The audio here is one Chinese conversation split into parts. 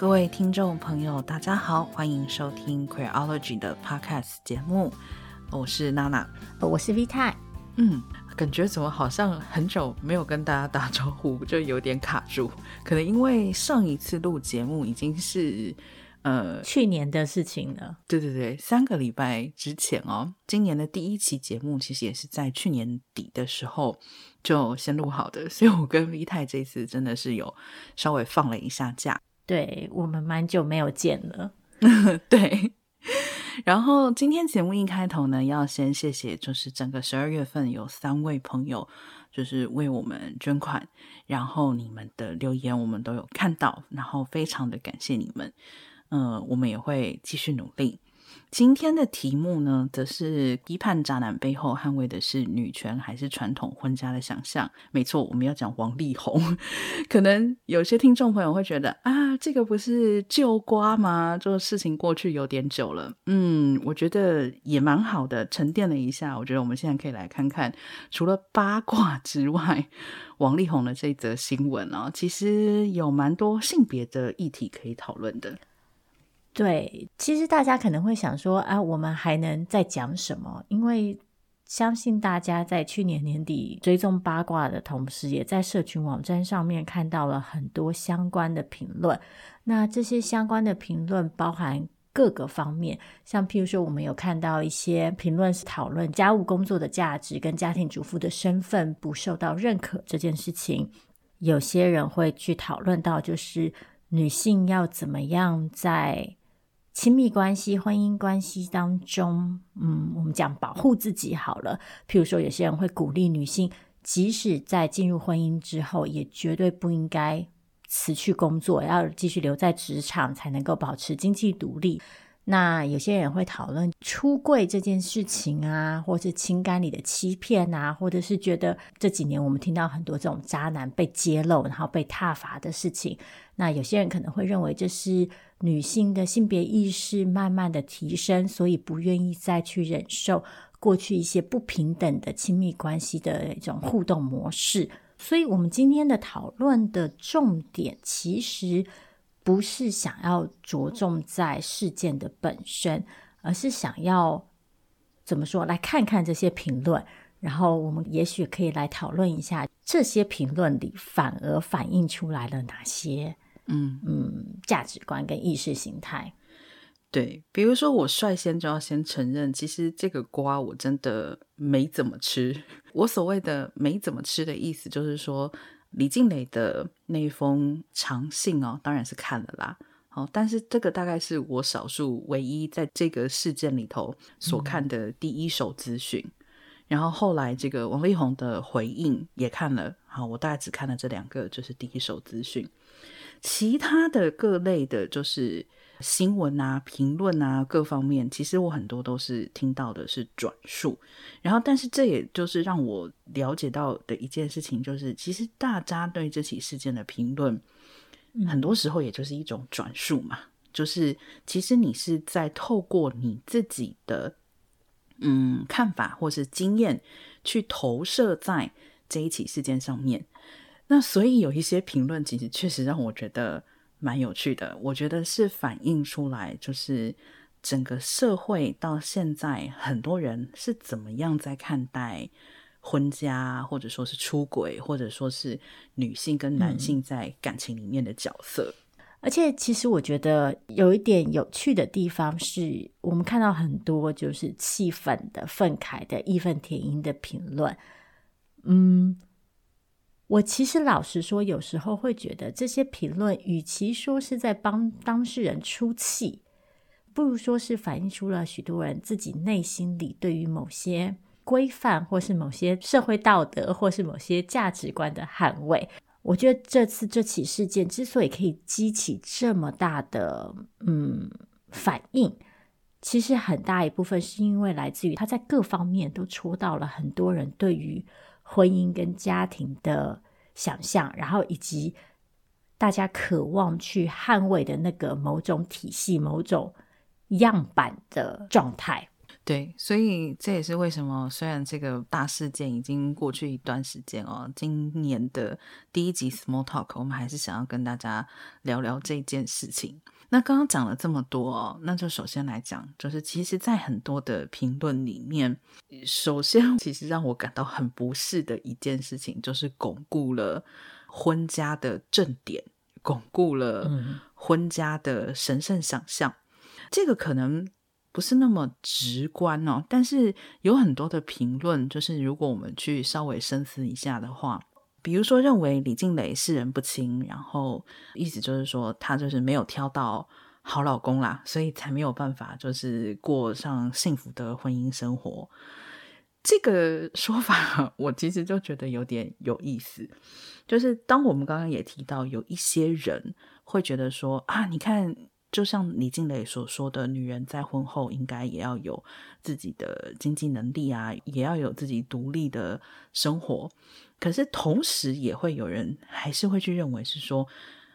各位听众朋友，大家好，欢迎收听 Queerology 的 Podcast 节目，我是娜娜，我是 V 太。嗯，感觉怎么好像很久没有跟大家打招呼，就有点卡住，可能因为上一次录节目已经是。呃，去年的事情了。对对对，三个礼拜之前哦，今年的第一期节目其实也是在去年底的时候就先录好的，所以我跟 V 太这次真的是有稍微放了一下假。对，我们蛮久没有见了。对，然后今天节目一开头呢，要先谢谢，就是整个十二月份有三位朋友就是为我们捐款，然后你们的留言我们都有看到，然后非常的感谢你们。嗯、我们也会继续努力。今天的题目呢，则是批判渣男背后捍卫的是女权还是传统婚家的想象？没错，我们要讲王力宏。可能有些听众朋友会觉得啊，这个不是旧瓜吗？这个事情过去有点久了。嗯，我觉得也蛮好的，沉淀了一下。我觉得我们现在可以来看看，除了八卦之外，王力宏的这则新闻啊，其实有蛮多性别的议题可以讨论的。对，其实大家可能会想说啊，我们还能再讲什么？因为相信大家在去年年底追踪八卦的同时，也在社群网站上面看到了很多相关的评论。那这些相关的评论包含各个方面，像譬如说，我们有看到一些评论是讨论家务工作的价值跟家庭主妇的身份不受到认可这件事情。有些人会去讨论到，就是女性要怎么样在亲密关系、婚姻关系当中，嗯，我们讲保护自己好了。譬如说，有些人会鼓励女性，即使在进入婚姻之后，也绝对不应该辞去工作，要继续留在职场，才能够保持经济独立。那有些人会讨论出柜这件事情啊，或是情感里的欺骗啊，或者是觉得这几年我们听到很多这种渣男被揭露，然后被挞伐的事情。那有些人可能会认为这是女性的性别意识慢慢的提升，所以不愿意再去忍受过去一些不平等的亲密关系的一种互动模式。所以，我们今天的讨论的重点其实。不是想要着重在事件的本身，而是想要怎么说？来看看这些评论，然后我们也许可以来讨论一下这些评论里反而反映出来了哪些嗯嗯价值观跟意识形态。对，比如说我率先就要先承认，其实这个瓜我真的没怎么吃。我所谓的没怎么吃的意思，就是说。李静蕾的那一封长信哦，当然是看了啦。好，但是这个大概是我少数唯一在这个事件里头所看的第一手资讯。嗯。然后后来这个王力宏的回应也看了，好，我大概只看了这两个，就是第一手资讯。其他的各类的，就是。新闻啊、评论啊，各方面，其实我很多都是听到的是转述，然后，但是这也就是让我了解到的一件事情，就是其实大家对这起事件的评论，很多时候也就是一种转述嘛，就是其实你是在透过你自己的嗯看法或是经验去投射在这一起事件上面，那所以有一些评论，其实确实让我觉得。蛮有趣的，我觉得是反映出来，就是整个社会到现在，很多人是怎么样在看待婚家，或者说是出轨，或者说是女性跟男性在感情里面的角色。嗯。而且，其实我觉得有一点有趣的地方是，我们看到很多就是气愤的、愤慨的、义愤填膺的评论，嗯。我其实老实说，有时候会觉得这些评论，与其说是在帮当事人出气，不如说是反映出了许多人自己内心里对于某些规范，或是某些社会道德，或是某些价值观的捍卫。我觉得这次这起事件之所以可以激起这么大的嗯反应，其实很大一部分是因为来自于他在各方面都戳到了很多人对于。婚姻跟家庭的想象，然后以及大家渴望去捍卫的那个某种体系、某种样板的状态。对，所以这也是为什么，虽然这个大事件已经过去一段时间哦，今年的第一集 Small Talk，我们还是想要跟大家聊聊这件事情。那刚刚讲了这么多哦，那就首先来讲，就是其实，在很多的评论里面，首先 其实让我感到很不适的一件事情，就是巩固了婚家的正点，巩固了婚家的神圣想象。嗯。这个可能不是那么直观哦，但是有很多的评论，就是如果我们去稍微深思一下的话。比如说，认为李静蕾识人不清，然后意思就是说，她就是没有挑到好老公啦，所以才没有办法就是过上幸福的婚姻生活。这个说法，我其实就觉得有点有意思。就是当我们刚刚也提到，有一些人会觉得说啊，你看。就像李静蕾所说的，女人在婚后应该也要有自己的经济能力啊，也要有自己独立的生活。可是同时也会有人还是会去认为是说，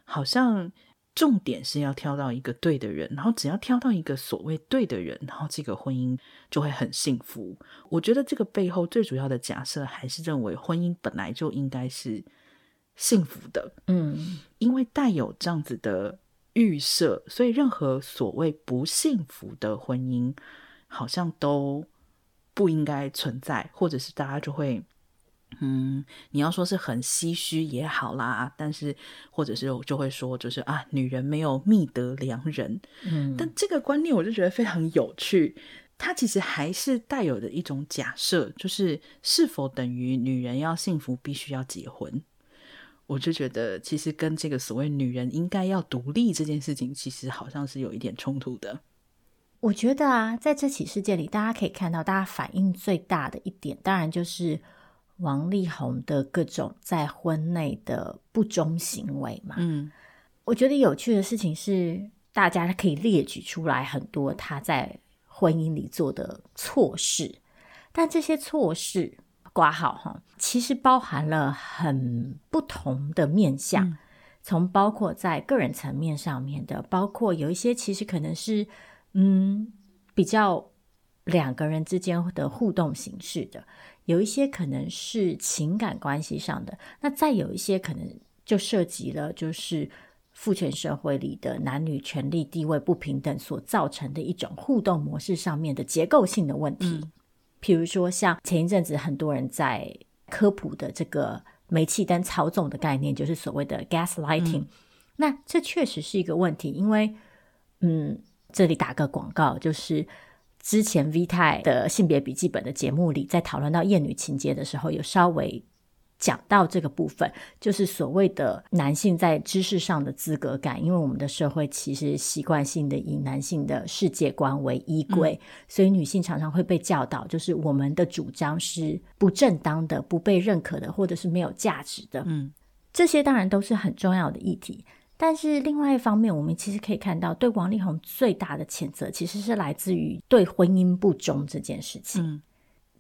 好像重点是要挑到一个对的人，然后只要挑到一个所谓对的人，然后这个婚姻就会很幸福。我觉得这个背后最主要的假设还是认为婚姻本来就应该是幸福的，嗯，因为带有这样子的。预设，所以任何所谓不幸福的婚姻，好像都不应该存在，或者是大家就会，嗯，你要说是很唏嘘也好啦，但是或者是就会说，就是啊，女人没有觅得良人，嗯，但这个观念我就觉得非常有趣，它其实还是带有的一种假设，就是是否等于女人要幸福必须要结婚？我就觉得，其实跟这个所谓女人应该要独立这件事情，其实好像是有一点冲突的。我觉得啊，在这起事件里，大家可以看到，大家反应最大的一点，当然就是王力宏的各种在婚内的不忠行为嘛。嗯，我觉得有趣的事情是，大家可以列举出来很多他在婚姻里做的错事，但这些错事。括号哈，其实包含了很不同的面向，嗯，从包括在个人层面上面的，包括有一些其实可能是嗯比较两个人之间的互动形式的，有一些可能是情感关系上的，那再有一些可能就涉及了就是父权社会里的男女权利地位不平等所造成的一种互动模式上面的结构性的问题。嗯譬如说，像前一阵子很多人在科普的这个煤气灯操纵的概念，就是所谓的 gaslighting。嗯。那这确实是一个问题，因为，嗯，这里打个广告，就是之前 V 太的性别笔记本的节目里，在讨论到厌女情节的时候，有稍微。讲到这个部分，就是所谓的男性在知识上的资格感，因为我们的社会其实习惯性的以男性的世界观为依归，嗯，所以女性常常会被教导，就是我们的主张是不正当的、不被认可的，或者是没有价值的。嗯，这些当然都是很重要的议题，但是另外一方面，我们其实可以看到，对王力宏最大的谴责，其实是来自于对婚姻不忠这件事情。嗯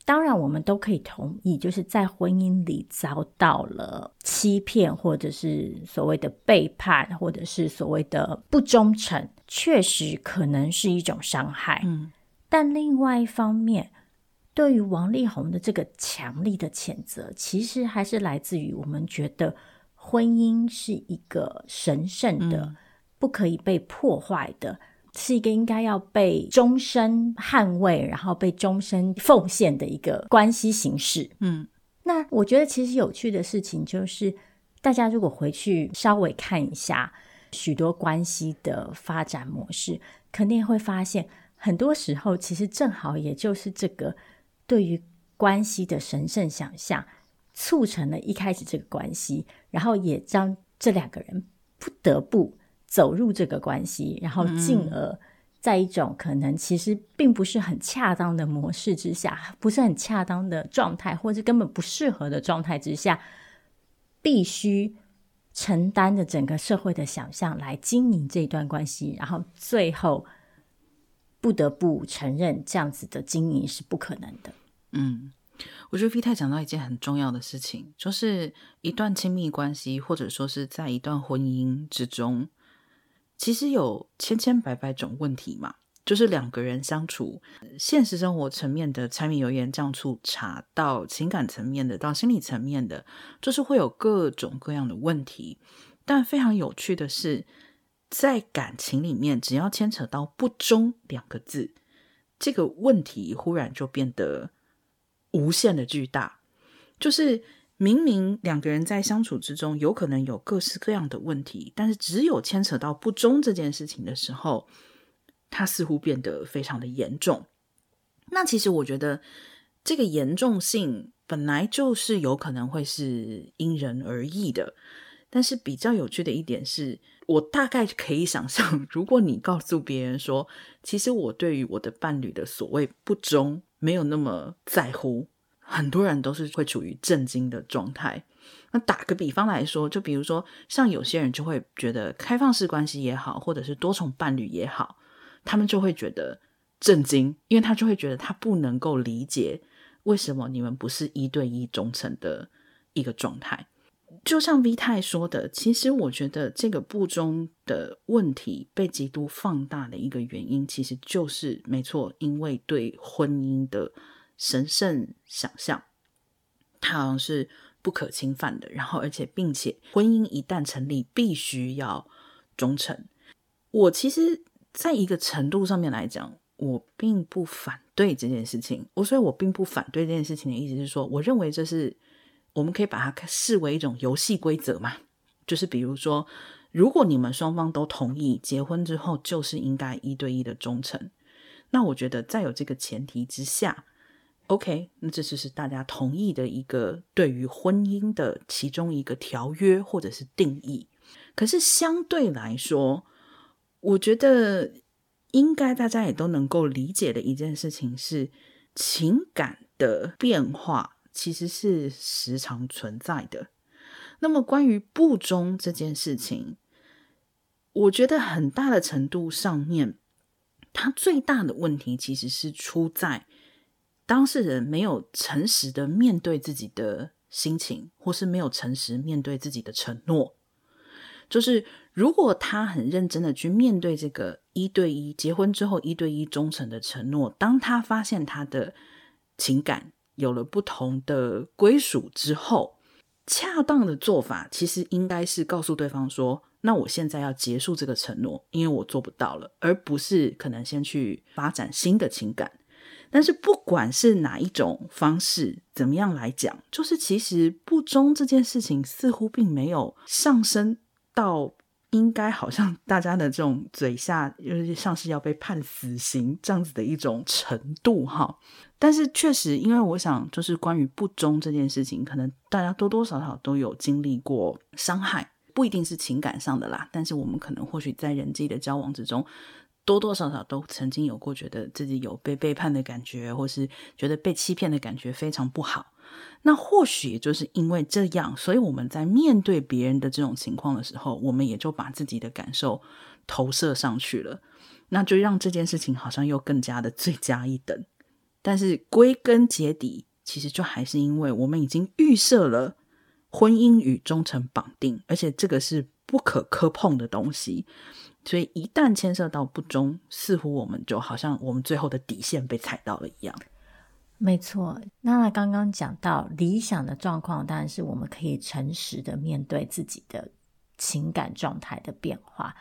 当然，我们都可以同意，就是在婚姻里遭到了欺骗，或者是所谓的背叛，或者是所谓的不忠诚，确实可能是一种伤害。嗯，但另外一方面，对于王力宏的这个强力的谴责，其实还是来自于我们觉得婚姻是一个神圣的，嗯，不可以被破坏的。是一个应该要被终身捍卫，然后被终身奉献的一个关系形式。嗯，那我觉得其实有趣的事情就是，大家如果回去稍微看一下许多关系的发展模式，肯定会发现，很多时候其实正好也就是这个对于关系的神圣想象，促成了一开始这个关系，然后也将这两个人不得不。走入这个关系，然后进而在一种可能其实并不是很恰当的模式之下，不是很恰当的状态，或者根本不适合的状态之下，必须承担着整个社会的想象来经营这段关系，然后最后不得不承认这样子的经营是不可能的。嗯，我觉得 V 太讲到一件很重要的事情，就是一段亲密关系，或者说是在一段婚姻之中。其实有千千百百种问题嘛，就是两个人相处，现实生活层面的柴米油盐酱醋茶，到情感层面的，到心理层面的，就是会有各种各样的问题。但非常有趣的是，在感情里面，只要牵扯到不忠两个字，这个问题忽然就变得无限的巨大。就是明明两个人在相处之中，有可能有各式各样的问题，但是只有牵扯到不忠这件事情的时候，它似乎变得非常的严重。那其实我觉得这个严重性本来就是有可能会是因人而异的。但是比较有趣的一点是，我大概可以想象，如果你告诉别人说，其实我对于我的伴侣的所谓不忠没有那么在乎，很多人都是会处于震惊的状态。那打个比方来说，就比如说，像有些人就会觉得开放式关系也好，或者是多重伴侣也好，他们就会觉得震惊，因为他就会觉得他不能够理解为什么你们不是一对一忠诚的一个状态。就像 V 太说的，其实我觉得这个不忠的问题被极度放大的一个原因，其实就是没错，因为对婚姻的神圣想象，它好像是不可侵犯的。然后，而且并且婚姻一旦成立，必须要忠诚。我其实在一个程度上面来讲，我并不反对这件事情。我所以，我并不反对这件事情的意思是说，我认为这是。我们可以把它视为一种游戏规则嘛，就是比如说，如果你们双方都同意结婚之后就是应该一对一的忠诚，那我觉得在有这个前提之下，OK，那这就是大家同意的一个对于婚姻的其中一个条约或者是定义。可是相对来说，我觉得应该大家也都能够理解的一件事情是情感的变化。其实是时常存在的。那么，关于不忠这件事情，我觉得很大的程度上面，它最大的问题其实是出在当事人没有诚实的面对自己的心情，或是没有诚实面对自己的承诺。就是如果他很认真的去面对这个一对一结婚之后一对一忠诚的承诺，当他发现他的情感，有了不同的归属之后，恰当的做法其实应该是告诉对方说：“那我现在要结束这个承诺，因为我做不到了。”而不是可能先去发展新的情感。但是不管是哪一种方式，怎么样来讲，就是其实不忠这件事情似乎并没有上升到。应该好像大家的这种嘴下，就是像是要被判死刑这样子的一种程度哈。但是确实，因为我想，就是关于不忠这件事情，可能大家多多少少都有经历过伤害，不一定是情感上的啦。但是我们可能或许在人际的交往之中，多多少少都曾经有过觉得自己有被背叛的感觉，或是觉得被欺骗的感觉非常不好。那或许也就是因为这样，所以我们在面对别人的这种情况的时候，我们也就把自己的感受投射上去了，那就让这件事情好像又更加的罪加一等。但是归根结底，其实就还是因为我们已经预设了婚姻与忠诚绑定，而且这个是不可磕碰的东西，所以一旦牵涉到不忠，似乎我们就好像我们最后的底线被踩到了一样。没错，那刚刚讲到理想的状况，当然是我们可以诚实的面对自己的情感状态的变化。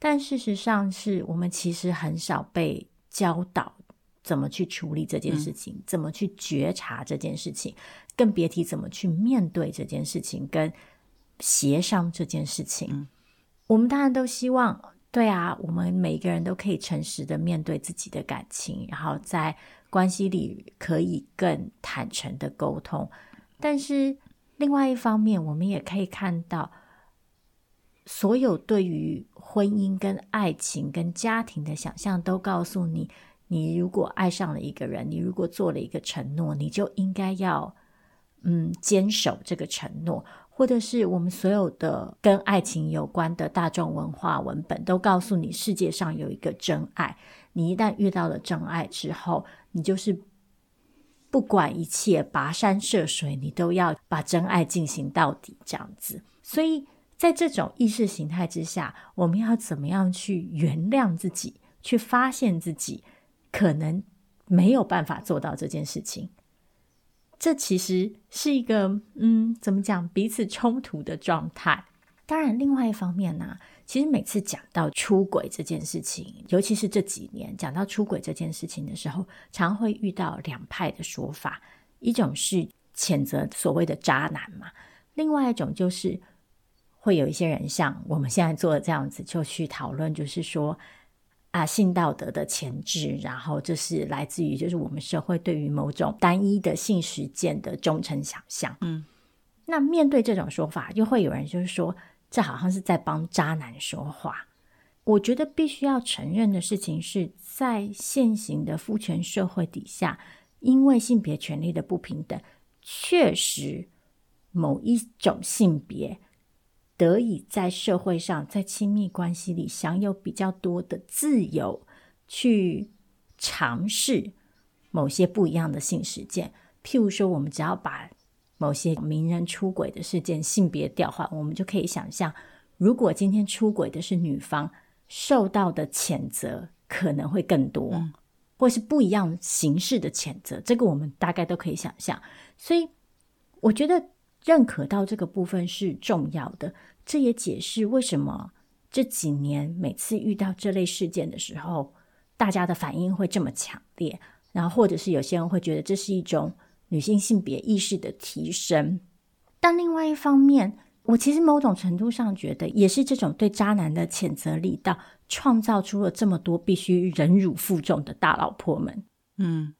但事实上，是我们其实很少被教导怎么去处理这件事情，嗯、怎么去觉察这件事情，更别提怎么去面对这件事情，跟协商这件事情。嗯、我们当然都希望，对啊，我们每一个人都可以诚实的面对自己的感情，然后在。关系里可以更坦诚的沟通，但是另外一方面，我们也可以看到，所有对于婚姻、跟爱情、跟家庭的想象，都告诉你：你如果爱上了一个人，你如果做了一个承诺，你就应该要嗯坚守这个承诺。或者是我们所有的跟爱情有关的大众文化文本，都告诉你世界上有一个真爱。你一旦遇到了真爱之后，你就是不管一切跋山涉水，你都要把真爱进行到底，这样子。所以在这种意识形态之下，我们要怎么样去原谅自己，去发现自己可能没有办法做到这件事情。这其实是一个，嗯，怎么讲，彼此冲突的状态。当然，另外一方面呢、其实每次讲到出轨这件事情，尤其是这几年讲到出轨这件事情的时候，常会遇到两派的说法。一种是谴责所谓的渣男嘛，另外一种就是会有一些人像我们现在做的这样子，就去讨论，就是说。啊，性道德的前置，然后这是来自于就是我们社会对于某种单一的性实践的忠诚想象。嗯，那面对这种说法，又会有人就是说，这好像是在帮渣男说话。我觉得必须要承认的事情是在现行的父权社会底下，因为性别权利的不平等，确实某一种性别。得以在社会上，在亲密关系里享有比较多的自由，去尝试某些不一样的性实践。譬如说，我们只要把某些名人出轨的事件性别调换，我们就可以想象，如果今天出轨的是女方，受到的谴责可能会更多，或是不一样形式的谴责。这个我们大概都可以想象。所以，我觉得。认可到这个部分是重要的，这也解释为什么这几年每次遇到这类事件的时候，大家的反应会这么强烈，然后或者是有些人会觉得这是一种女性性别意识的提升。但另外一方面，我其实某种程度上觉得，也是这种对渣男的谴责力道，创造出了这么多必须忍辱负重的大老婆们。嗯。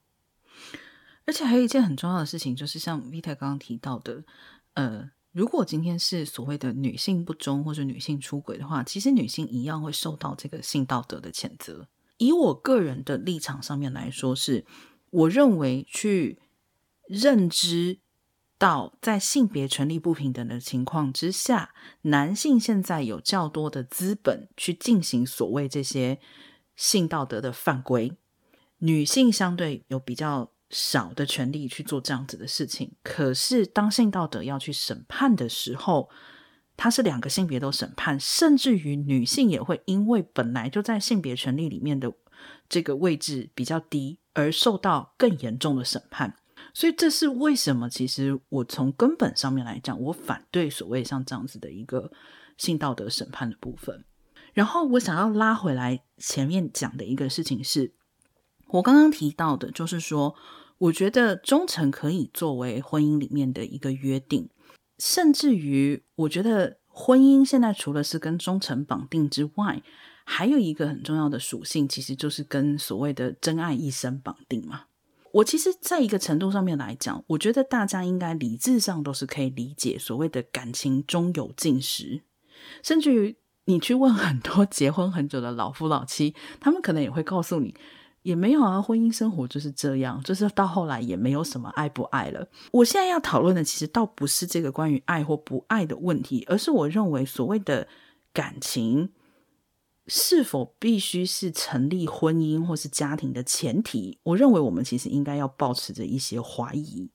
而且还有一件很重要的事情，就是像 Vita 刚刚提到的，呃，如果今天是所谓的女性不忠或者女性出轨的话，其实女性一样会受到这个性道德的谴责。以我个人的立场上面来说是，是我认为去认知到在性别权利不平等的情况之下，男性现在有较多的资本去进行所谓这些性道德的犯规，女性相对有比较。少的权利去做这样子的事情，可是当性道德要去审判的时候，它是两个性别都审判，甚至于女性也会因为本来就在性别权利里面的这个位置比较低，而受到更严重的审判。所以这是为什么？其实我从根本上面来讲，我反对所谓像这样子的一个性道德审判的部分。然后我想要拉回来前面讲的一个事情是。我刚刚提到的，就是说，我觉得忠诚可以作为婚姻里面的一个约定，甚至于，我觉得婚姻现在除了是跟忠诚绑定之外，还有一个很重要的属性，其实就是跟所谓的真爱一生绑定嘛。我其实在一个程度上面来讲，我觉得大家应该理智上都是可以理解所谓的感情终有尽时，甚至于你去问很多结婚很久的老夫老妻，他们可能也会告诉你。也没有啊，婚姻生活就是这样，就是到后来也没有什么爱不爱了。我现在要讨论的，其实倒不是这个关于爱或不爱的问题，而是我认为所谓的感情是否必须是成立婚姻或是家庭的前提。我认为我们其实应该要保持着一些怀疑。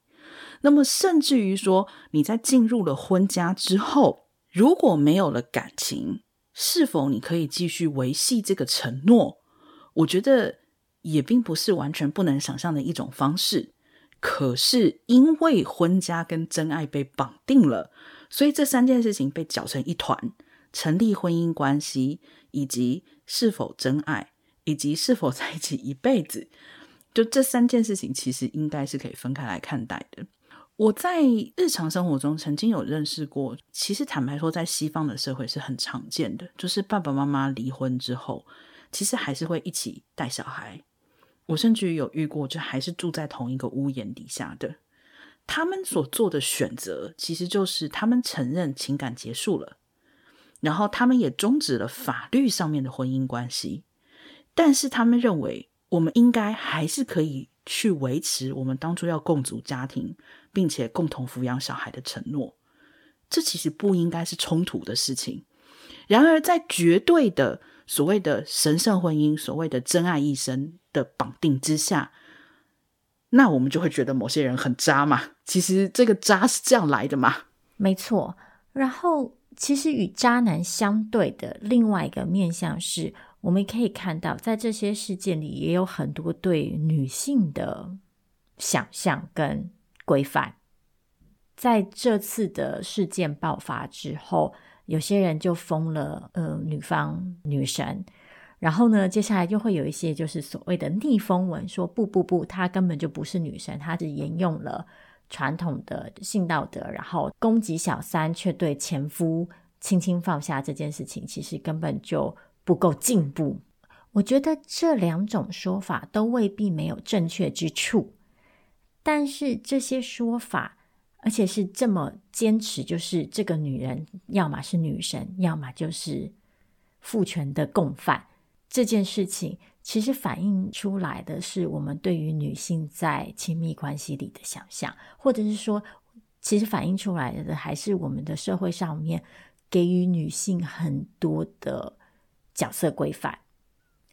那么，甚至于说你在进入了婚家之后，如果没有了感情，是否你可以继续维系这个承诺？我觉得。也并不是完全不能想象的一种方式，可是因为婚家跟真爱被绑定了，所以这三件事情被搅成一团，成立婚姻关系，以及是否真爱，以及是否在一起一辈子，就这三件事情其实应该是可以分开来看待的。我在日常生活中曾经有认识过，其实坦白说，在西方的社会是很常见的，就是爸爸妈妈离婚之后，其实还是会一起带小孩。我甚至于有遇过，就还是住在同一个屋檐底下的，他们所做的选择，其实就是他们承认情感结束了，然后他们也终止了法律上面的婚姻关系，但是他们认为，我们应该还是可以去维持我们当初要共组家庭，并且共同抚养小孩的承诺，这其实不应该是冲突的事情。然而，在绝对的所谓的神圣婚姻，所谓的真爱一生的绑定之下，那我们就会觉得某些人很渣嘛。其实这个渣是这样来的嘛？没错。然后，其实与渣男相对的另外一个面向是，我们可以看到，在这些事件里，也有很多对女性的想象跟规范。在这次的事件爆发之后，有些人就封了呃女方女神，然后呢，接下来就会有一些就是所谓的逆风文，说不不不，她根本就不是女神，她只沿用了传统的性道德，然后攻击小三，却对前夫轻轻放下这件事情，其实根本就不够进步。我觉得这两种说法都未必没有正确之处，但是这些说法。而且是这么坚持，就是这个女人要么是女神，要么就是父权的共犯。这件事情其实反映出来的是我们对于女性在亲密关系里的想象，或者是说，其实反映出来的还是我们的社会上面给予女性很多的角色规范。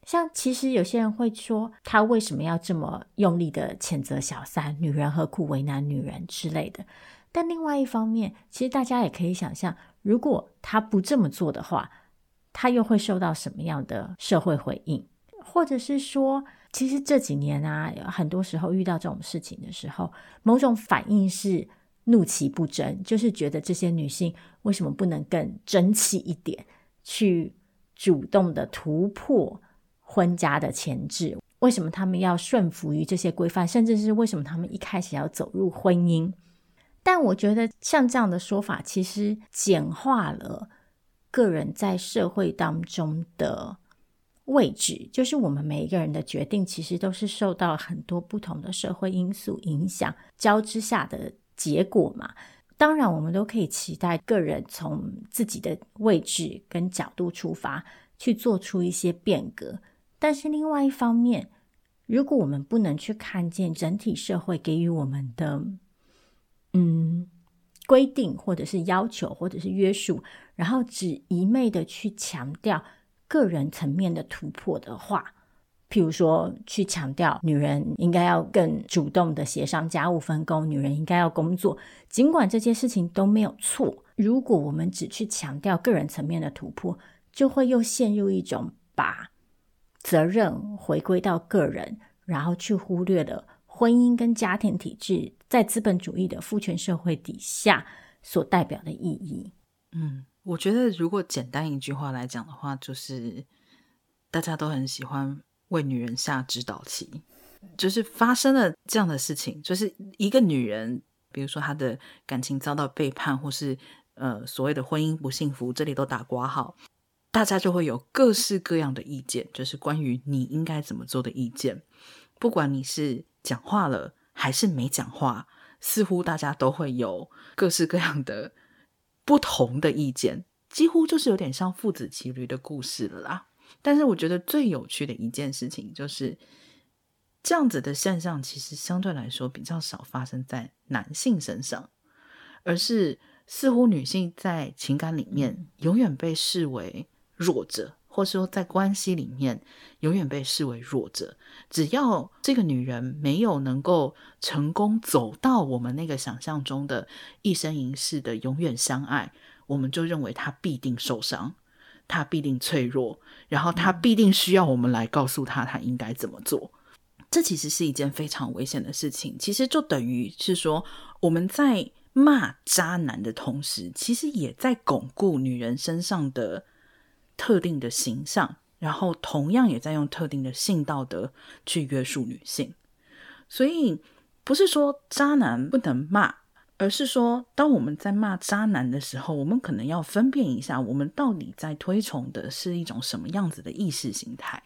像其实有些人会说，他为什么要这么用力的谴责小三？女人何苦为难女人之类的。但另外一方面，其实大家也可以想象，如果他不这么做的话，他又会受到什么样的社会回应？或者是说，其实这几年啊，很多时候遇到这种事情的时候，某种反应是怒其不争，就是觉得这些女性为什么不能更争气一点，去主动的突破？婚家的前置，为什么他们要顺服于这些规范？甚至是为什么他们一开始要走入婚姻？但我觉得像这样的说法，其实简化了个人在社会当中的位置。就是我们每一个人的决定，其实都是受到很多不同的社会因素影响交织下的结果嘛。当然，我们都可以期待个人从自己的位置跟角度出发，去做出一些变革。但是另外一方面，如果我们不能去看见整体社会给予我们的嗯规定，或者是要求，或者是约束，然后只一昧的去强调个人层面的突破的话，譬如说去强调女人应该要更主动的协商家务分工，女人应该要工作，尽管这些事情都没有错，如果我们只去强调个人层面的突破，就会又陷入一种把。责任回归到个人，然后去忽略了婚姻跟家庭体制在资本主义的父权社会底下所代表的意义。嗯，我觉得如果简单一句话来讲的话，就是大家都很喜欢为女人下指导棋，就是发生了这样的事情，就是一个女人，比如说她的感情遭到背叛，或是呃所谓的婚姻不幸福，这里都打括号。大家就会有各式各样的意见，就是关于你应该怎么做的意见。不管你是讲话了还是没讲话，似乎大家都会有各式各样的不同的意见，几乎就是有点像父子骑驴的故事了啦。但是我觉得最有趣的一件事情就是，这样子的现象其实相对来说比较少发生在男性身上，而是似乎女性在情感里面永远被视为。弱者，或是说在关系里面永远被视为弱者。只要这个女人没有能够成功走到我们那个想象中的一生一世的永远相爱，我们就认为她必定受伤，她必定脆弱，然后她必定需要我们来告诉她她应该怎么做。这其实是一件非常危险的事情。其实就等于是说，我们在骂渣男的同时，其实也在巩固女人身上的。特定的形象，然后同样也在用特定的性道德去约束女性，所以不是说渣男不能骂，而是说当我们在骂渣男的时候，我们可能要分辨一下，我们到底在推崇的是一种什么样子的意识形态。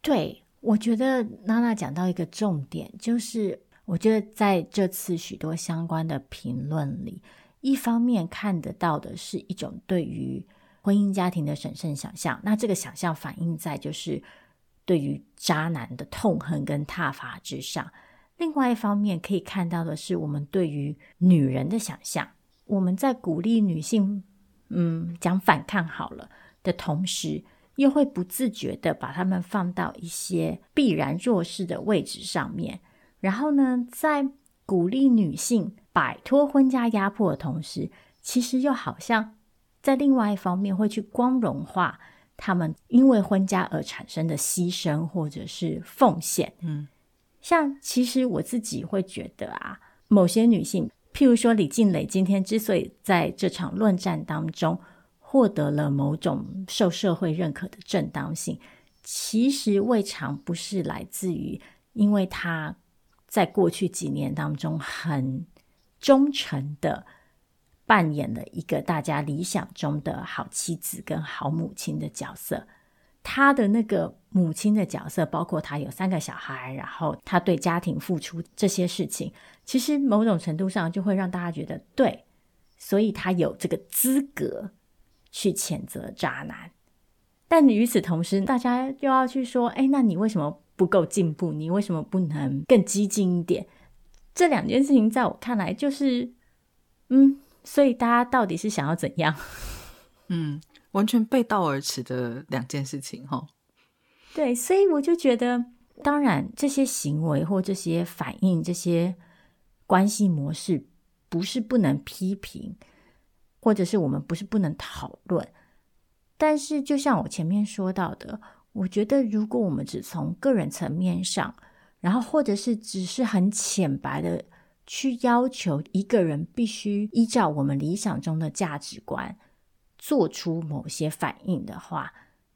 对，我觉得娜娜讲到一个重点，就是我觉得在这次许多相关的评论里，一方面看得到的是一种对于婚姻家庭的审慎想象，那这个想象反映在就是对于渣男的痛恨跟挞伐之上。另外一方面可以看到的是，我们对于女人的想象，我们在鼓励女性，嗯，讲反抗好了的同时，又会不自觉的把她们放到一些必然弱势的位置上面。然后呢，在鼓励女性摆脱婚家压迫的同时，其实又好像。在另外一方面，会去光荣化他们因为婚嫁而产生的牺牲或者是奉献。嗯，像其实我自己会觉得啊，某些女性，譬如说李静蕾，今天之所以在这场论战当中获得了某种受社会认可的正当性，其实未尝不是来自于因为她在过去几年当中很忠诚的。扮演了一个大家理想中的好妻子跟好母亲的角色，她的那个母亲的角色，包括她有三个小孩，然后她对家庭付出这些事情，其实某种程度上就会让大家觉得对，所以她有这个资格去谴责渣男。但与此同时，大家又要去说，哎，那你为什么不够进步？你为什么不能更激进一点？这两件事情在我看来就是，嗯。所以大家到底是想要怎样？嗯，完全背道而驰的两件事情哈。对，所以我就觉得，当然这些行为或这些反应、这些关系模式，不是不能批评，或者是我们不是不能讨论。但是，就像我前面说到的，我觉得如果我们只从个人层面上，然后或者是只是很浅白的。去要求一个人必须依照我们理想中的价值观做出某些反应的话，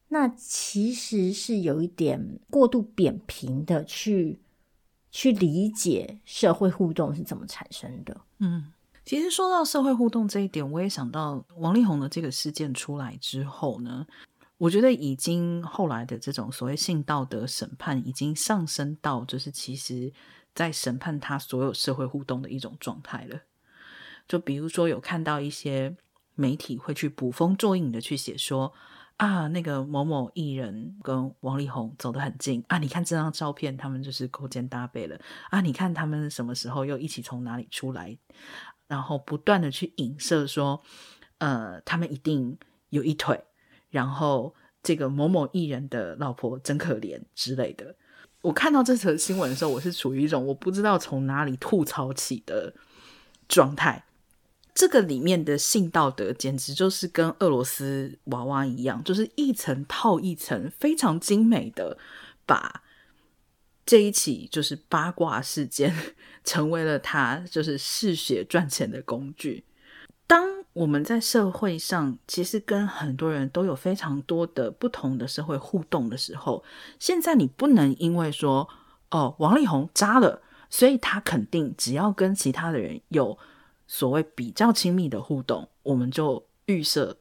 那其实是有一点过度扁平的去去理解社会互动是怎么产生的。嗯，其实说到社会互动这一点，我也想到王力宏的这个事件出来之后呢，我觉得已经后来的这种所谓性道德审判已经上升到就是其实。在审判他所有社会互动的一种状态了。就比如说，有看到一些媒体会去捕风捉影的去写说啊，那个某某艺人跟王力宏走得很近啊，你看这张照片，他们就是勾肩搭背了啊，你看他们什么时候又一起从哪里出来，然后不断的去影射说，呃，他们一定有一腿，然后这个某某艺人的老婆真可怜之类的。我看到这则新闻的时候，我是处于一种我不知道从哪里吐槽起的状态。这个里面的性道德简直就是跟俄罗斯娃娃一样，就是一层套一层，非常精美的把这一起就是八卦事件 成为了他就是嗜血赚钱的工具。当我们在社会上其实跟很多人都有非常多的不同的社会互动的时候，现在你不能因为说哦，王力宏渣了，所以他肯定只要跟其他的人有所谓比较亲密的互动，我们就预设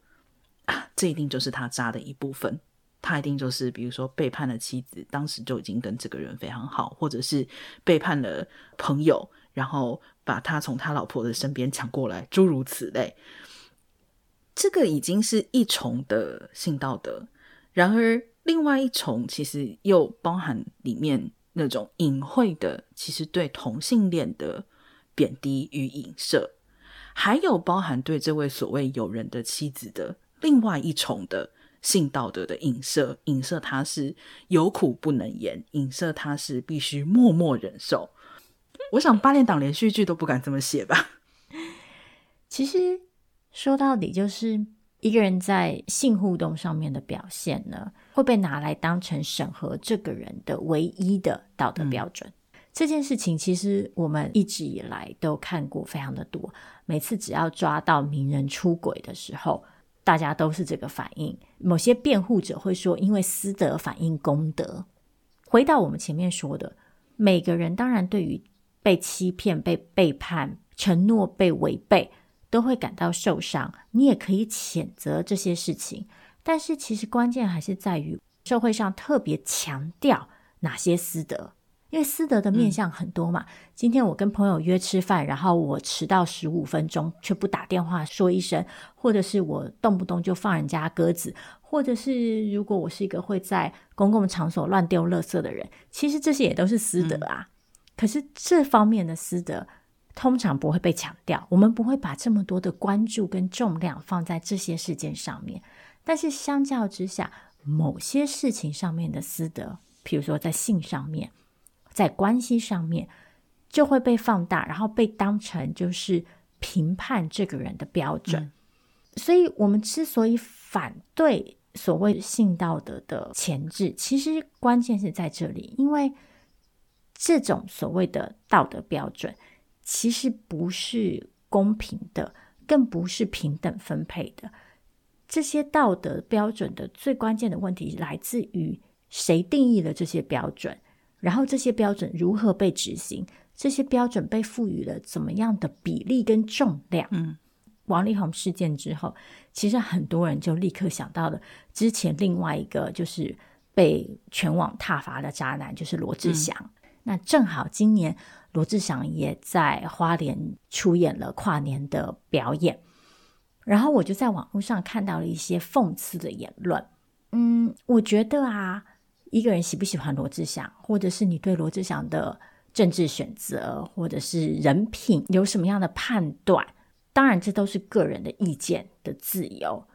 啊，这一定就是他渣的一部分，他一定就是比如说背叛了妻子，当时就已经跟这个人非常好，或者是背叛了朋友，然后把他从他老婆的身边抢过来，诸如此类。这个已经是一重的性道德，然而另外一重其实又包含里面那种隐晦的，其实对同性恋的贬低与影射，还有包含对这位所谓友人的妻子的另外一重的性道德的影射，影射他是有苦不能言，影射他是必须默默忍受。我想八连档连续剧都不敢这么写吧？其实。说到底，就是一个人在性互动上面的表现呢，会被拿来当成审核这个人的唯一的道德标准。嗯。这件事情其实我们一直以来都看过非常的多。每次只要抓到名人出轨的时候，大家都是这个反应。某些辩护者会说，因为私德反映公德。回到我们前面说的，每个人当然对于被欺骗、被背叛、承诺被违背。都会感到受伤，你也可以谴责这些事情，但是其实关键还是在于社会上特别强调哪些私德，因为私德的面向很多嘛。嗯、今天我跟朋友约吃饭，然后我迟到十五分钟却不打电话说一声，或者是我动不动就放人家鸽子，或者是如果我是一个会在公共场所乱丢垃圾的人，其实这些也都是私德啊。嗯、可是这方面的私德。通常不会被强调，我们不会把这么多的关注跟重量放在这些事件上面。但是相较之下，某些事情上面的私德，譬如说在性上面，在关系上面，就会被放大，然后被当成就是评判这个人的标准。嗯。所以，我们之所以反对所谓性道德的前置，其实关键是在这里，因为这种所谓的道德标准，其实不是公平的，更不是平等分配的。这些道德标准的最关键的问题来自于谁定义了这些标准，然后这些标准如何被执行，这些标准被赋予了怎么样的比例跟重量。嗯，王力宏事件之后，其实很多人就立刻想到了之前另外一个就是被全网挞伐的渣男，就是罗志祥。嗯、那正好今年罗志祥也在花莲出演了跨年的表演。然后我就在网络上看到了一些讽刺的言论。嗯，我觉得啊，一个人喜不喜欢罗志祥，或者是你对罗志祥的政治选择，或者是人品有什么样的判断，当然这都是个人的意见的自由。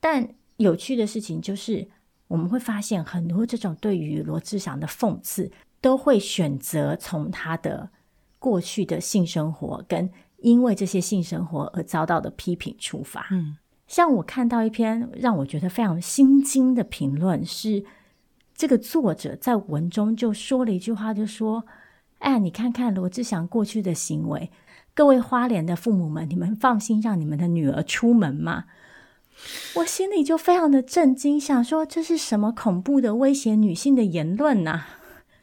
但有趣的事情就是，我们会发现很多这种对于罗志祥的讽刺，都会选择从他的过去的性生活跟。因为这些性生活而遭到的批评出发，嗯，像我看到一篇让我觉得非常心惊的评论，是这个作者在文中就说了一句话，就说：“哎，你看看罗志祥过去的行为，各位花莲的父母们，你们放心让你们的女儿出门吗？”我心里就非常的震惊，想说这是什么恐怖的威胁女性的言论呐？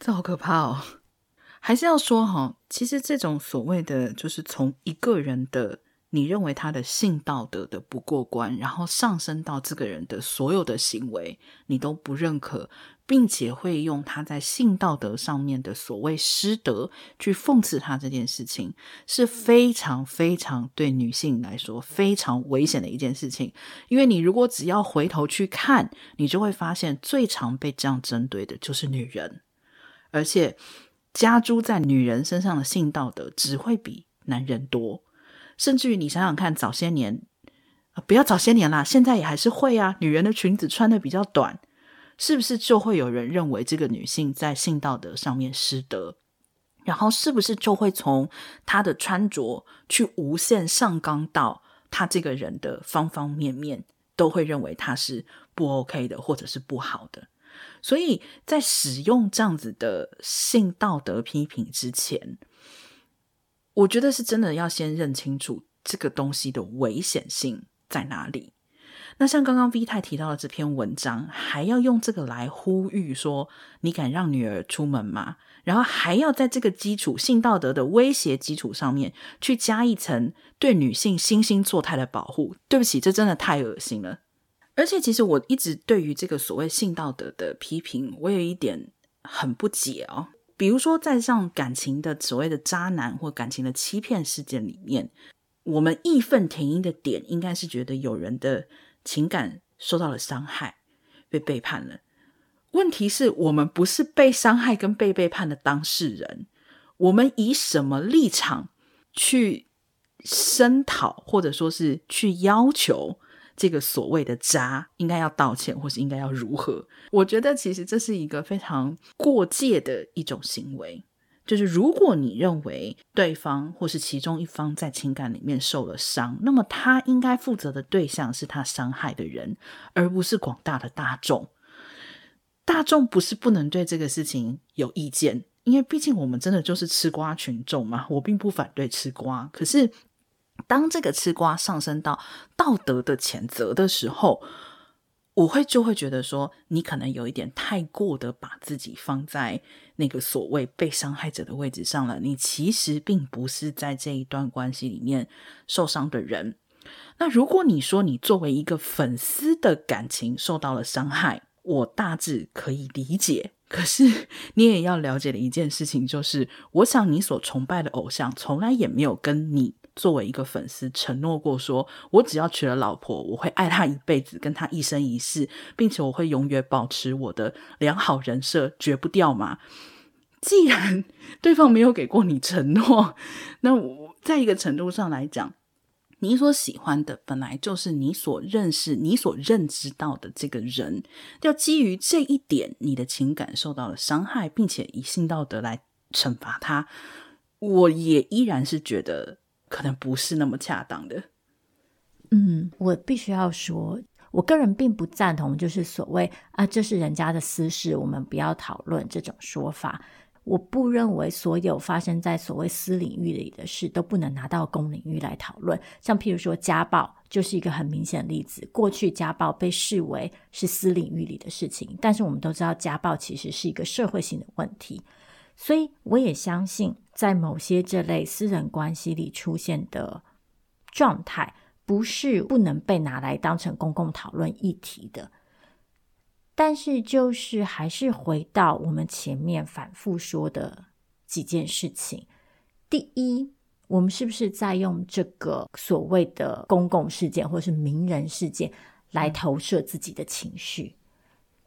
这好可怕哦！还是要说哈，其实这种所谓的，就是从一个人的你认为他的性道德的不过关，然后上升到这个人的所有的行为，你都不认可，并且会用他在性道德上面的所谓失德去讽刺他这件事情，是非常非常对女性来说非常危险的一件事情。因为你如果只要回头去看，你就会发现最常被这样针对的就是女人，而且。加诸在女人身上的性道德只会比男人多，甚至于你想想看，早些年啊，不要早些年啦，现在也还是会啊。女人的裙子穿的比较短，是不是就会有人认为这个女性在性道德上面失德？然后是不是就会从她的穿着去无限上纲到她这个人的方方面面，都会认为她是不 OK 的，或者是不好的？所以在使用这样子的性道德批评之前，我觉得是真的要先认清楚这个东西的危险性在哪里。那像刚刚 V 太提到的这篇文章，还要用这个来呼吁说：“你敢让女儿出门吗？”然后还要在这个基础性道德的威胁基础上面去加一层对女性惺惺作态的保护。对不起，这真的太恶心了。而且，其实我一直对于这个所谓性道德的批评，我有一点很不解哦。比如说，在像感情的所谓的渣男或感情的欺骗事件里面，我们义愤填膺的点，应该是觉得有人的情感受到了伤害，被背叛了。问题是我们不是被伤害跟被背叛的当事人，我们以什么立场去声讨，或者说是去要求？这个所谓的渣应该要道歉，或是应该要如何？我觉得其实这是一个非常过界的一种行为。就是如果你认为对方或是其中一方在情感里面受了伤，那么他应该负责的对象是他伤害的人，而不是广大的大众。大众不是不能对这个事情有意见，因为毕竟我们真的就是吃瓜群众嘛。我并不反对吃瓜，可是。当这个吃瓜上升到道德的谴责的时候，我会就会觉得说，你可能有一点太过的把自己放在那个所谓被伤害者的位置上了。你其实并不是在这一段关系里面受伤的人。那如果你说你作为一个粉丝的感情受到了伤害，我大致可以理解。可是你也要了解的一件事情就是，我想你所崇拜的偶像从来也没有跟你。作为一个粉丝，承诺过说，我只要娶了老婆，我会爱她一辈子，跟她一生一世，并且我会永远保持我的良好人设，绝不掉嘛。既然 对方没有给过你承诺，那我在一个程度上来讲，你所喜欢的本来就是你所认识、你所认知到的这个人，要基于这一点，你的情感受到了伤害，并且以性道德来惩罚他，我也依然是觉得。可能不是那么恰当的。嗯，我必须要说，我个人并不赞同，就是所谓啊，这是人家的私事，我们不要讨论这种说法。我不认为所有发生在所谓私领域里的事都不能拿到公领域来讨论。像譬如说家暴，就是一个很明显的例子。过去家暴被视为是私领域里的事情，但是我们都知道家暴其实是一个社会性的问题。所以我也相信，在某些这类私人关系里出现的状态，不是不能被拿来当成公共讨论议题的。但是，就是还是回到我们前面反复说的几件事情。第一，我们是不是在用这个所谓的公共事件或是名人事件来投射自己的情绪？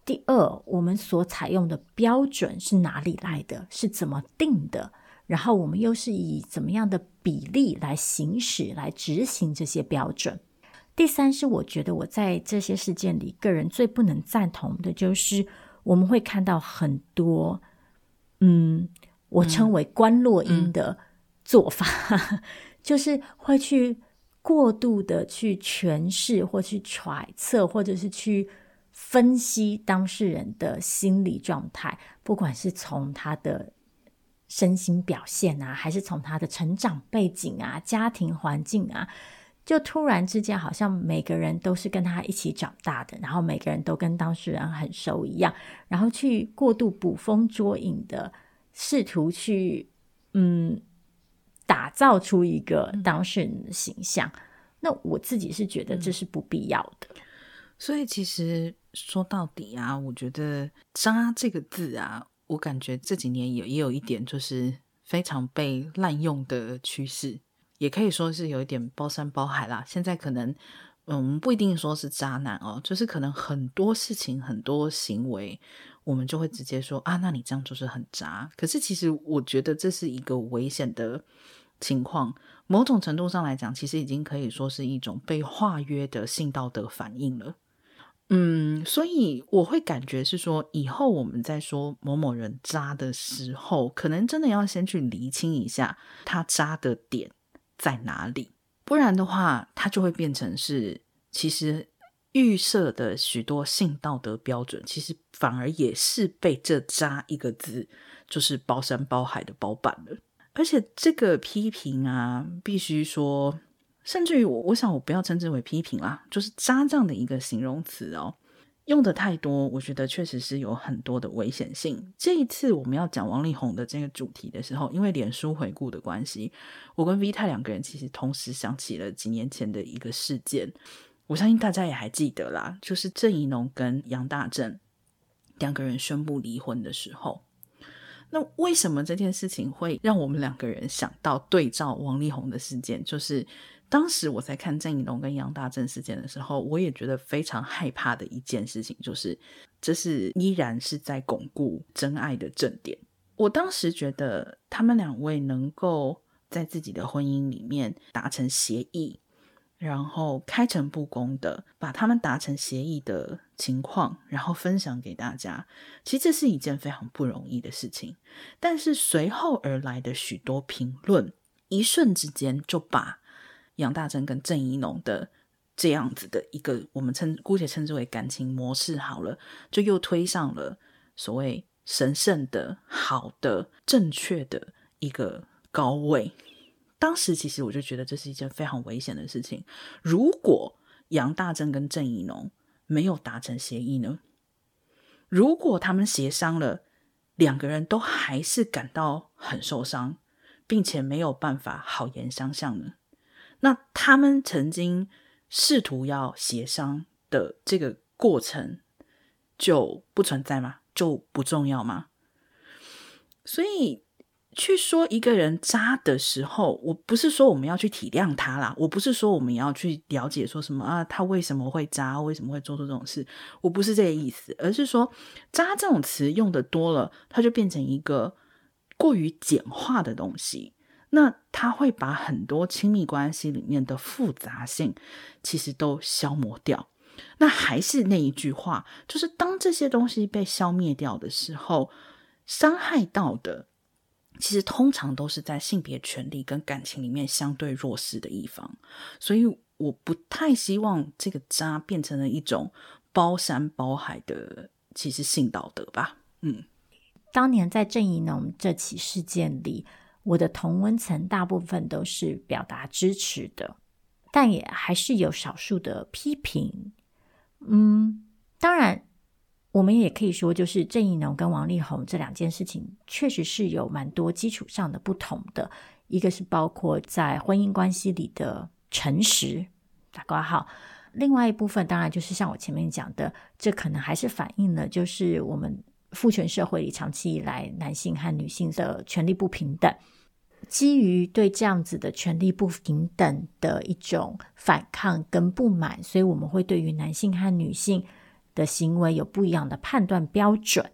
第二，我们所采用的标准是哪里来的？是怎么定的？然后我们又是以怎么样的比例来行使、来执行这些标准？第三是，我觉得我在这些事件里，个人最不能赞同的就是，我们会看到很多，嗯，我称为观落音的做法，就是会去过度的去诠释，或去揣测，或者是去分析当事人的心理状态，不管是从他的身心表现啊，还是从他的成长背景啊、家庭环境啊。就突然之间，好像每个人都是跟他一起长大的，然后每个人都跟当事人很熟一样，然后去过度捕风捉影的试图去嗯打造出一个当事人的形象。嗯、那我自己是觉得这是不必要的。所以其实说到底啊，我觉得“渣”这个字啊，我感觉这几年也也有一点就是非常被滥用的趋势。也可以说是有一点包山包海啦。现在可能，嗯，不一定说是渣男哦，就是可能很多事情、很多行为，我们就会直接说啊，那你这样就是很渣。可是其实我觉得这是一个危险的情况。某种程度上来讲，其实已经可以说是一种被化约的性道德反应了。嗯，所以我会感觉是说，以后我们在说某某人渣的时候，可能真的要先去厘清一下他渣的点。在哪里？不然的话，他就会变成是其实预设的许多性道德标准，其实反而也是被这“渣”一个字就是包山包海的包办了。而且这个批评啊，必须说，甚至于我，我想我不要称之为批评啦，就是“渣”这样的一个形容词哦。用的太多，我觉得确实是有很多的危险性。这一次我们要讲王力宏的这个主题的时候，因为脸书回顾的关系，我跟 V 太两个人其实同时想起了几年前的一个事件。我相信大家也还记得啦，就是郑宜农跟杨大正两个人宣布离婚的时候。那为什么这件事情会让我们两个人想到对照王力宏的事件？就是。当时我在看郑宜农跟杨大正事件的时候，我也觉得非常害怕的一件事情，就是这是依然是在巩固真爱的正点。我当时觉得他们两位能够在自己的婚姻里面达成协议，然后开诚布公的把他们达成协议的情况，然后分享给大家，其实这是一件非常不容易的事情。但是随后而来的许多评论，一瞬之间就把。杨大正跟郑宜农的这样子的一个，我们称姑且称之为感情模式好了，就又推上了所谓神圣的、好的、正确的一个高位。当时其实我就觉得这是一件非常危险的事情。如果杨大正跟郑宜农没有达成协议呢？如果他们协商了，两个人都还是感到很受伤，并且没有办法好言相向呢？那他们曾经试图要协商的这个过程就不存在吗？就不重要吗？所以去说一个人渣的时候，我不是说我们要去体谅他啦，我不是说我们要去了解说什么啊，他为什么会渣，为什么会做出这种事，我不是这个意思，而是说渣这种词用的多了，它就变成一个过于简化的东西。那他会把很多亲密关系里面的复杂性，其实都消磨掉。那还是那一句话，就是当这些东西被消灭掉的时候，伤害到的，其实通常都是在性别权利跟感情里面相对弱势的一方。所以我不太希望这个渣变成了一种包山包海的其实性道德吧。嗯，当年在郑宜农这起事件里，我的同温层大部分都是表达支持的，但也还是有少数的批评。嗯，当然，我们也可以说，就是郑宜农跟王力宏这两件事情，确实是有蛮多基础上的不同的。一个是包括在婚姻关系里的诚实打括号，另外一部分当然就是像我前面讲的，这可能还是反映了就是我们父权社会里长期以来男性和女性的权利不平等。基于对这样子的权利不平等的一种反抗跟不满，所以我们会对于男性和女性的行为有不一样的判断标准。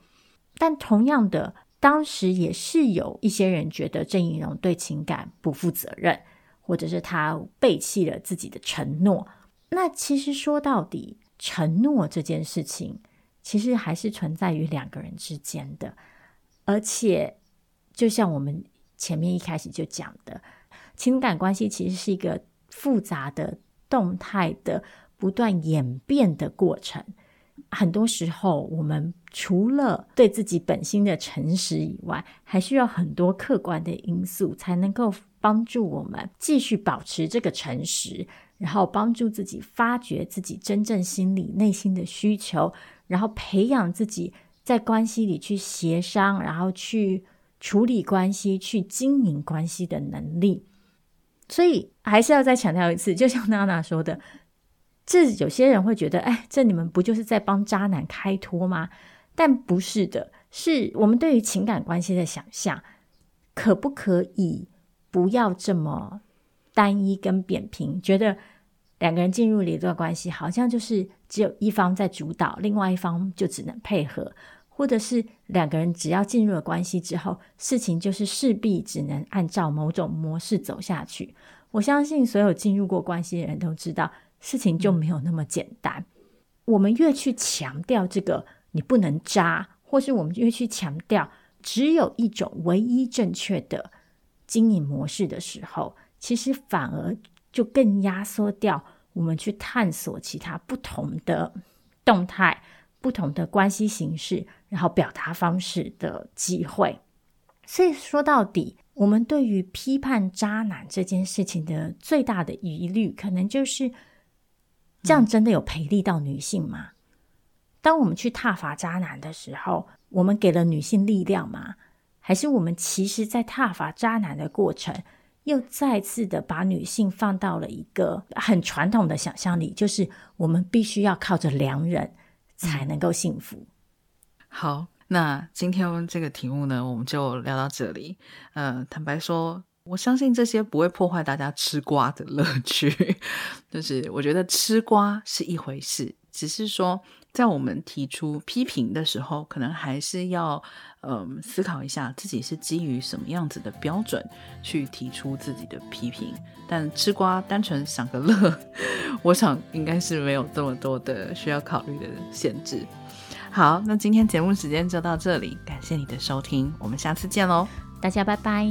但同样的，当时也是有一些人觉得郑宜农对情感不负责任，或者是他背弃了自己的承诺。那其实说到底，承诺这件事情其实还是存在于两个人之间的，而且就像我们。前面一开始就讲的，情感关系其实是一个复杂的、动态的、不断演变的过程。很多时候，我们除了对自己本心的诚实以外，还需要很多客观的因素，才能够帮助我们继续保持这个诚实，然后帮助自己发掘自己真正心里内心的需求，然后培养自己在关系里去协商，然后去。处理关系、去经营关系的能力，所以还是要再强调一次，就像娜娜说的，这有些人会觉得，哎，这你们不就是在帮渣男开脱吗？但不是的，是我们对于情感关系的想象，可不可以不要这么单一跟扁平？觉得两个人进入了一段关系，好像就是只有一方在主导，另外一方就只能配合。或者是两个人只要进入了关系之后，事情就是势必只能按照某种模式走下去。我相信所有进入过关系的人都知道，事情就没有那么简单。我们越去强调这个你不能渣，或是我们越去强调只有一种唯一正确的经营模式的时候，其实反而就更压缩掉我们去探索其他不同的动态。不同的关系形式，然后表达方式的机会。所以说到底，我们对于批判渣男这件事情的最大的疑虑，可能就是这样真的有培力到女性吗？当我们去挞伐渣男的时候，我们给了女性力量吗？还是我们其实在挞伐渣男的过程，又再次的把女性放到了一个很传统的想象里，就是我们必须要靠着良人。才能够幸福。好，那今天这个题目呢，我们就聊到这里。呃，坦白说，我相信这些不会破坏大家吃瓜的乐趣。就是我觉得吃瓜是一回事，只是说在我们提出批评的时候，可能还是要嗯、思考一下自己是基于什么样子的标准去提出自己的批评。但吃瓜单纯想个乐。我想应该是没有这么多的需要考虑的限制。好，那今天节目时间就到这里，感谢你的收听，我们下次见喽，大家拜拜。